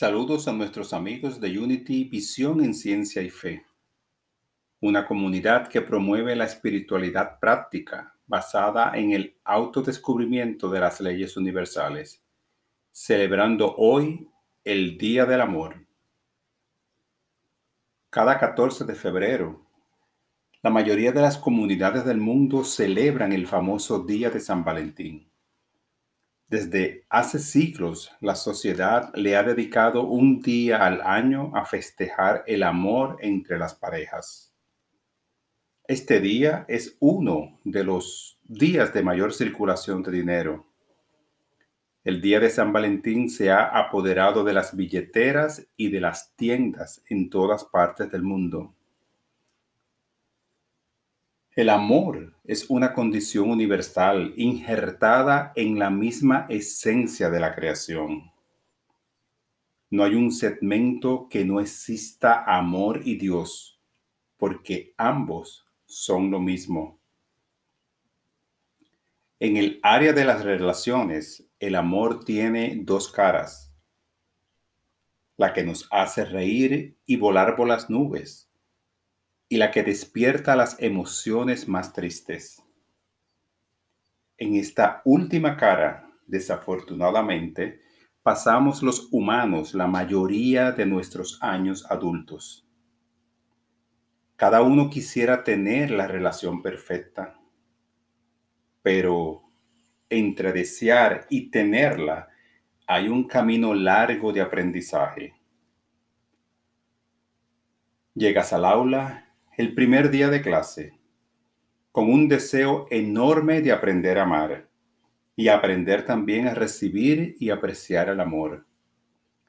Saludos a nuestros amigos de Unity Visión en Ciencia y Fe, una comunidad que promueve la espiritualidad práctica basada en el autodescubrimiento de las leyes universales, celebrando hoy el Día del Amor. Cada 14 de febrero, la mayoría de las comunidades del mundo celebran el famoso Día de San Valentín. Desde hace siglos, la sociedad le ha dedicado un día al año a festejar el amor entre las parejas. Este día es uno de los días de mayor circulación de dinero. El día de San Valentín se ha apoderado de las billeteras y de las tiendas en todas partes del mundo. El amor es una condición universal injertada en la misma esencia de la creación. No hay un segmento que no exista amor y Dios, porque ambos son lo mismo. En el área de las relaciones, el amor tiene dos caras, la que nos hace reír y volar por las nubes y la que despierta las emociones más tristes. En esta última cara, desafortunadamente, pasamos los humanos la mayoría de nuestros años adultos. Cada uno quisiera tener la relación perfecta, pero entre desear y tenerla hay un camino largo de aprendizaje. Llegas al aula el primer día de clase, con un deseo enorme de aprender a amar y aprender también a recibir y apreciar el amor.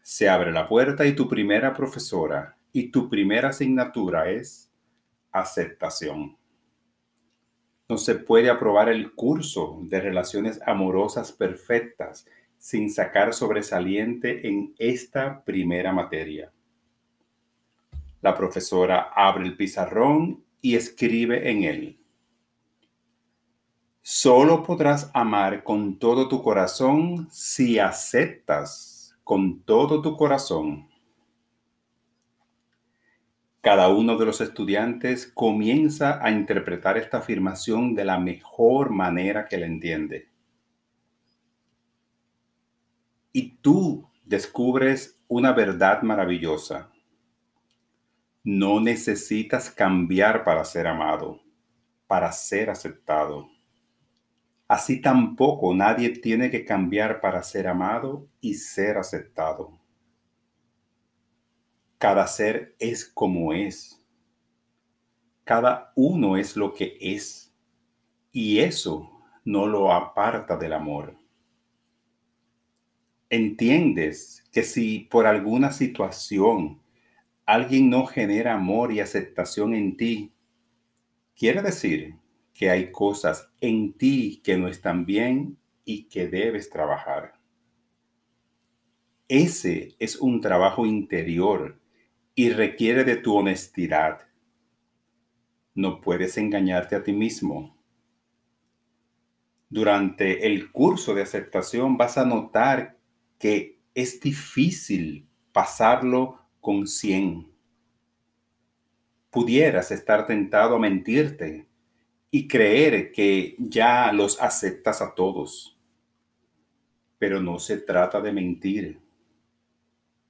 Se abre la puerta y tu primera profesora y tu primera asignatura es aceptación. No se puede aprobar el curso de relaciones amorosas perfectas sin sacar sobresaliente en esta primera materia. La profesora abre el pizarrón y escribe en él. Solo podrás amar con todo tu corazón si aceptas con todo tu corazón. Cada uno de los estudiantes comienza a interpretar esta afirmación de la mejor manera que la entiende. Y tú descubres una verdad maravillosa no necesitas cambiar para ser amado, para ser aceptado. Así tampoco nadie tiene que cambiar para ser amado y ser aceptado. Cada ser es como es. Cada uno es lo que es. Y eso no lo aparta del amor. Entiendes que si por alguna situación alguien no genera amor y aceptación en ti, quiere decir que hay cosas en ti que no están bien y que debes trabajar. Ese es un trabajo interior y requiere de tu honestidad. No puedes engañarte a ti mismo. Durante el curso de aceptación vas a notar que es difícil pasarlo con 100. Pudieras estar tentado a mentirte y creer que ya los aceptas a todos. Pero no se trata de mentir.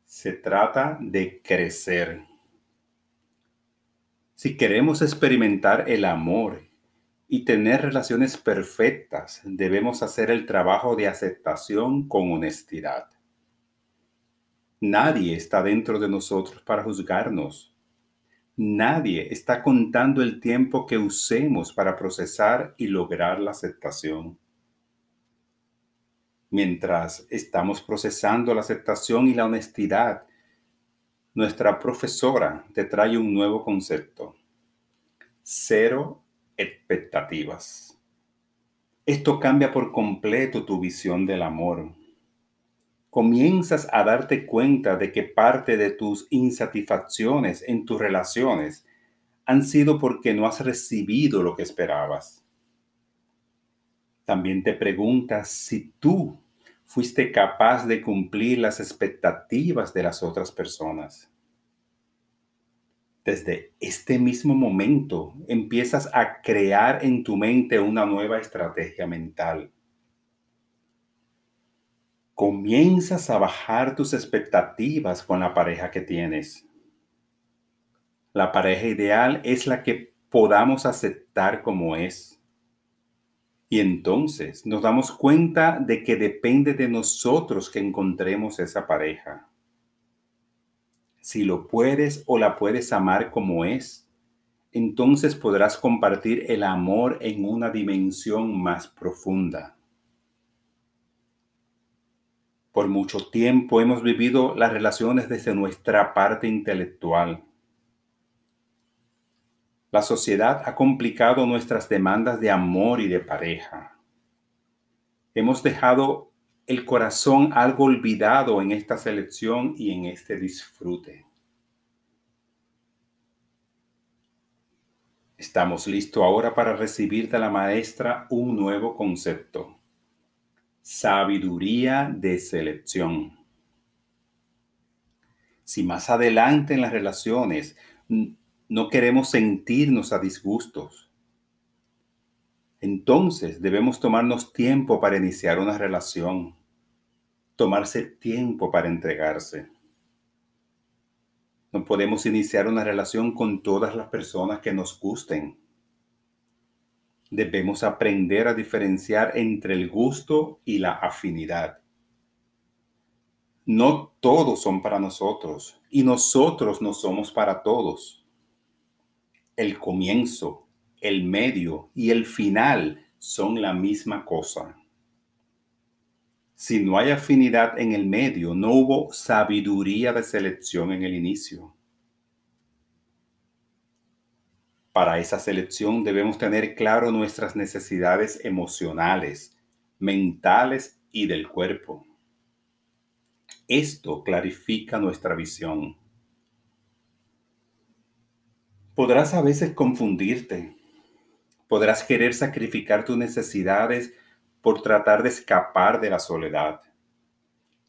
Se trata de crecer. Si queremos experimentar el amor y tener relaciones perfectas, debemos hacer el trabajo de aceptación con honestidad. Nadie está dentro de nosotros para juzgarnos. Nadie está contando el tiempo que usemos para procesar y lograr la aceptación. Mientras estamos procesando la aceptación y la honestidad, nuestra profesora te trae un nuevo concepto. Cero expectativas. Esto cambia por completo tu visión del amor comienzas a darte cuenta de que parte de tus insatisfacciones en tus relaciones han sido porque no has recibido lo que esperabas. También te preguntas si tú fuiste capaz de cumplir las expectativas de las otras personas. Desde este mismo momento empiezas a crear en tu mente una nueva estrategia mental. Comienzas a bajar tus expectativas con la pareja que tienes. La pareja ideal es la que podamos aceptar como es. Y entonces nos damos cuenta de que depende de nosotros que encontremos esa pareja si lo puedes o la puedes amar como es, entonces podrás compartir el amor en una dimensión más profunda. Por mucho tiempo hemos vivido las relaciones desde nuestra parte intelectual. La sociedad ha complicado nuestras demandas de amor y de pareja. Hemos dejado el corazón algo olvidado en esta selección y en este disfrute. Estamos listos ahora para recibir de la maestra un nuevo concepto. Sabiduría de selección. Si más adelante en las relaciones no queremos sentirnos a disgustos, entonces debemos tomarnos tiempo para iniciar una relación tomarse tiempo para entregarse. No podemos iniciar una relación con todas las personas que nos gusten. Debemos aprender a diferenciar entre el gusto y la afinidad. No todos son para nosotros y nosotros no somos para todos. El comienzo, el medio y el final son la misma cosa. Si no hay afinidad en el medio, no hubo sabiduría de selección en el inicio. Para esa selección debemos tener claro nuestras necesidades emocionales, mentales y del cuerpo. Esto clarifica nuestra visión. Podrás a veces confundirte. Podrás querer sacrificar tus necesidades por tratar de escapar de la soledad.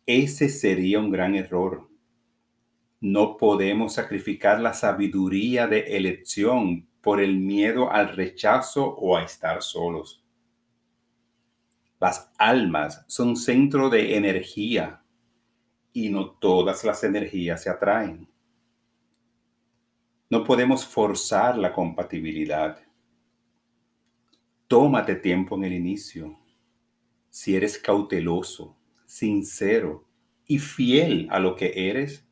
Ese sería un gran error. No podemos sacrificar la sabiduría de elección por el miedo al rechazo o a estar solos. Las almas son centro de energía y no todas las energías se atraen. No podemos forzar la compatibilidad. Tómate tiempo en el inicio si eres cauteloso, sincero y fiel a lo que eres,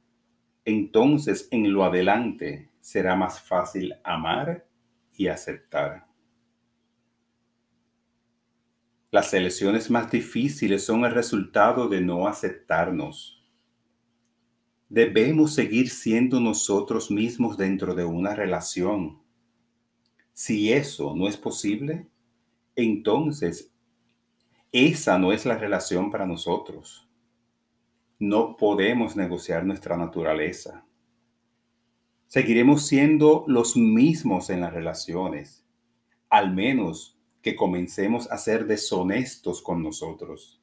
entonces en lo adelante será más fácil amar y aceptar. Las elecciones más difíciles son el resultado de no aceptarnos. Debemos seguir siendo nosotros mismos dentro de una relación. Si eso no es posible, entonces esa no es la relación para nosotros. No podemos negociar nuestra naturaleza. Seguiremos siendo los mismos en las relaciones, al menos que comencemos a ser deshonestos con nosotros.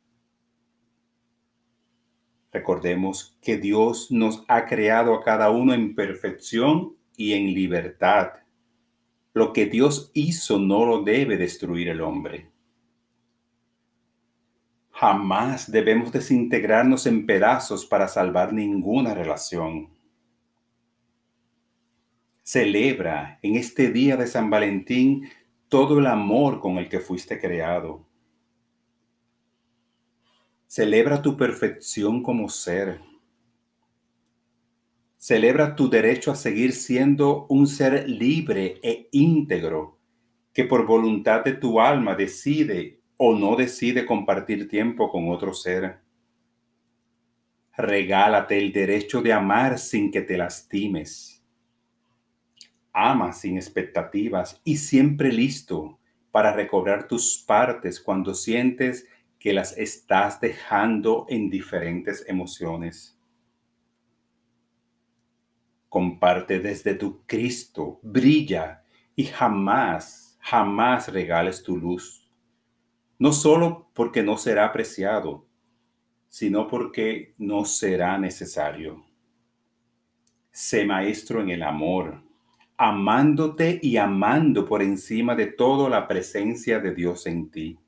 Recordemos que Dios nos ha creado a cada uno en perfección y en libertad. Lo que Dios hizo no lo debe destruir el hombre. Jamás debemos desintegrarnos en pedazos para salvar ninguna relación. Celebra en este día de San Valentín todo el amor con el que fuiste creado. Celebra tu perfección como ser. Celebra tu derecho a seguir siendo un ser libre e íntegro que por voluntad de tu alma decide o no decide compartir tiempo con otro ser. Regálate el derecho de amar sin que te lastimes. Ama sin expectativas y siempre listo para recobrar tus partes cuando sientes que las estás dejando en diferentes emociones. Comparte desde tu Cristo, brilla y jamás, jamás regales tu luz no solo porque no será apreciado, sino porque no será necesario. Sé maestro en el amor, amándote y amando por encima de todo la presencia de Dios en ti.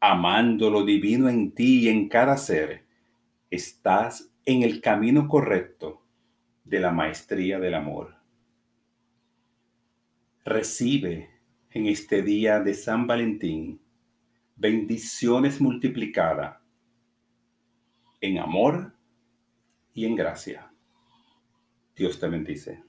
Amando lo divino en ti y en cada ser, estás en el camino correcto de la maestría del amor. Recibe en este día de San Valentín bendiciones multiplicadas en amor y en gracia. Dios te bendice.